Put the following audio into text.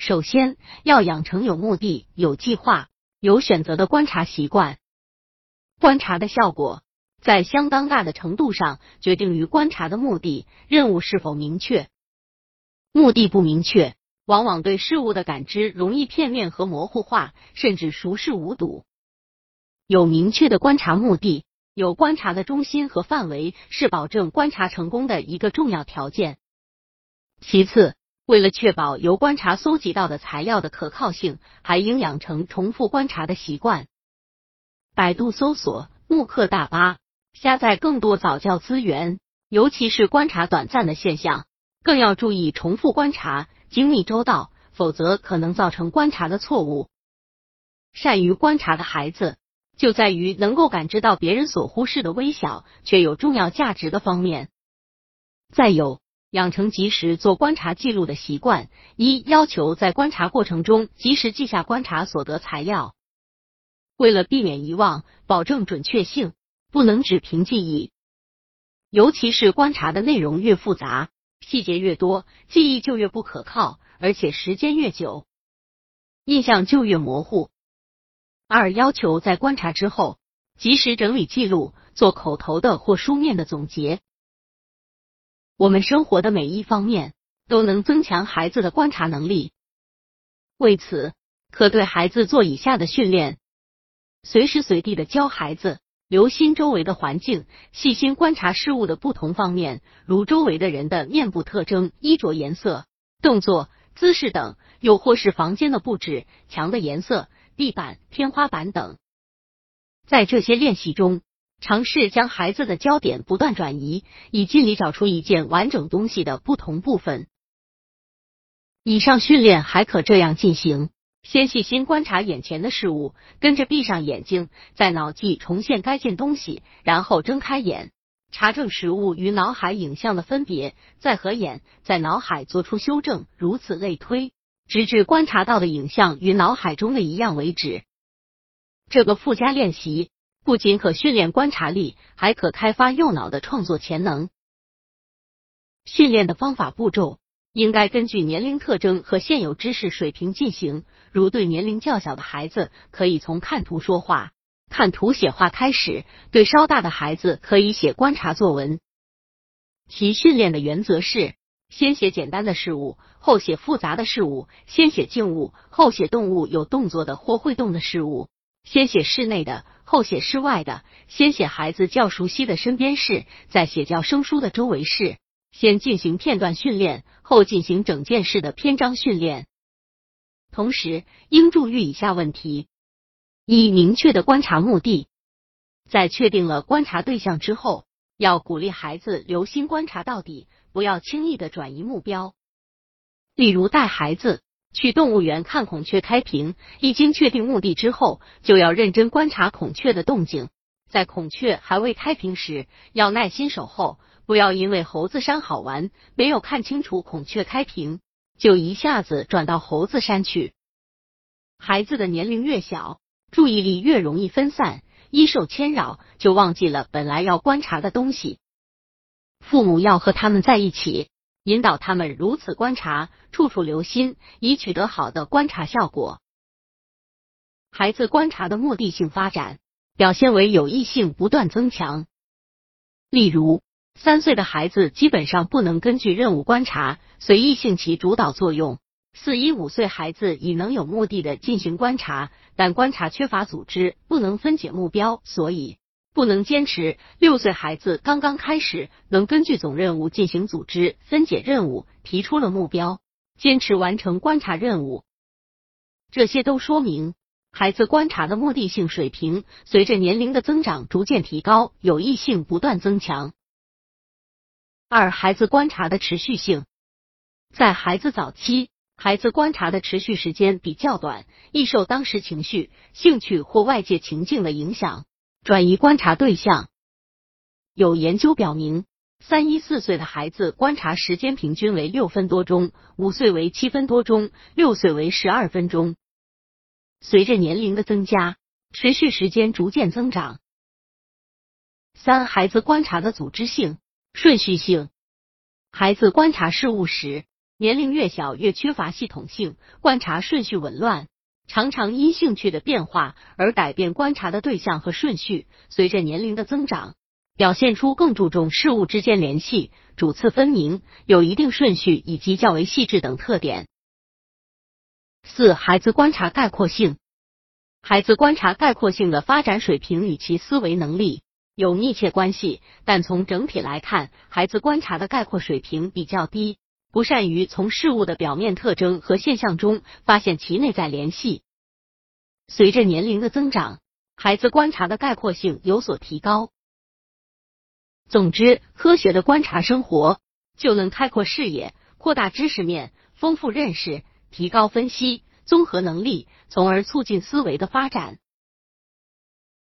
首先要养成有目的、有计划、有选择的观察习惯。观察的效果，在相当大的程度上决定于观察的目的、任务是否明确。目的不明确，往往对事物的感知容易片面和模糊化，甚至熟视无睹。有明确的观察目的，有观察的中心和范围，是保证观察成功的一个重要条件。其次，为了确保由观察搜集到的材料的可靠性，还应养成重复观察的习惯。百度搜索、慕课大巴，下载更多早教资源。尤其是观察短暂的现象，更要注意重复观察，精密周到，否则可能造成观察的错误。善于观察的孩子，就在于能够感知到别人所忽视的微小却有重要价值的方面。再有。养成及时做观察记录的习惯。一、要求在观察过程中及时记下观察所得材料。为了避免遗忘，保证准确性，不能只凭记忆。尤其是观察的内容越复杂，细节越多，记忆就越不可靠，而且时间越久，印象就越模糊。二、要求在观察之后及时整理记录，做口头的或书面的总结。我们生活的每一方面都能增强孩子的观察能力。为此，可对孩子做以下的训练：随时随地的教孩子留心周围的环境，细心观察事物的不同方面，如周围的人的面部特征、衣着颜色、动作、姿势等，又或是房间的布置、墙的颜色、地板、天花板等。在这些练习中，尝试将孩子的焦点不断转移，以尽力找出一件完整东西的不同部分。以上训练还可这样进行：先细心观察眼前的事物，跟着闭上眼睛，在脑际重现该件东西，然后睁开眼，查证实物与脑海影像的分别，再合眼，在脑海做出修正，如此类推，直至观察到的影像与脑海中的一样为止。这个附加练习。不仅可训练观察力，还可开发右脑的创作潜能。训练的方法步骤应该根据年龄特征和现有知识水平进行。如对年龄较小的孩子，可以从看图说话、看图写话开始；对稍大的孩子，可以写观察作文。其训练的原则是：先写简单的事物，后写复杂的事物；先写静物，后写动物有动作的或会动的事物；先写室内的。后写室外的，先写孩子较熟悉的身边事，再写较生疏的周围事。先进行片段训练，后进行整件事的篇章训练。同时，应注意以下问题：一、明确的观察目的。在确定了观察对象之后，要鼓励孩子留心观察到底，不要轻易的转移目标。例如，带孩子。去动物园看孔雀开屏，一经确定目的之后，就要认真观察孔雀的动静。在孔雀还未开屏时，要耐心守候，不要因为猴子山好玩，没有看清楚孔雀开屏，就一下子转到猴子山去。孩子的年龄越小，注意力越容易分散，一受牵扰就忘记了本来要观察的东西。父母要和他们在一起。引导他们如此观察，处处留心，以取得好的观察效果。孩子观察的目的性发展表现为有意性不断增强。例如，三岁的孩子基本上不能根据任务观察，随意性起主导作用；四一五岁孩子已能有目的的进行观察，但观察缺乏组织，不能分解目标，所以。不能坚持。六岁孩子刚刚开始，能根据总任务进行组织分解任务，提出了目标，坚持完成观察任务。这些都说明孩子观察的目的性水平随着年龄的增长逐渐提高，有益性不断增强。二、孩子观察的持续性，在孩子早期，孩子观察的持续时间比较短，易受当时情绪、兴趣或外界情境的影响。转移观察对象。有研究表明，三一四岁的孩子观察时间平均为六分多钟，五岁为七分多钟，六岁为十二分钟。随着年龄的增加，持续时间逐渐增长。三、孩子观察的组织性、顺序性。孩子观察事物时，年龄越小越缺乏系统性，观察顺序紊乱，常常因兴趣的变化而改变观察的对象和顺序。随着年龄的增长，表现出更注重事物之间联系、主次分明、有一定顺序以及较为细致等特点。四、孩子观察概括性。孩子观察概括性的发展水平与其思维能力有密切关系，但从整体来看，孩子观察的概括水平比较低，不善于从事物的表面特征和现象中发现其内在联系。随着年龄的增长，孩子观察的概括性有所提高。总之，科学的观察生活，就能开阔视野，扩大知识面，丰富认识。提高分析综合能力，从而促进思维的发展。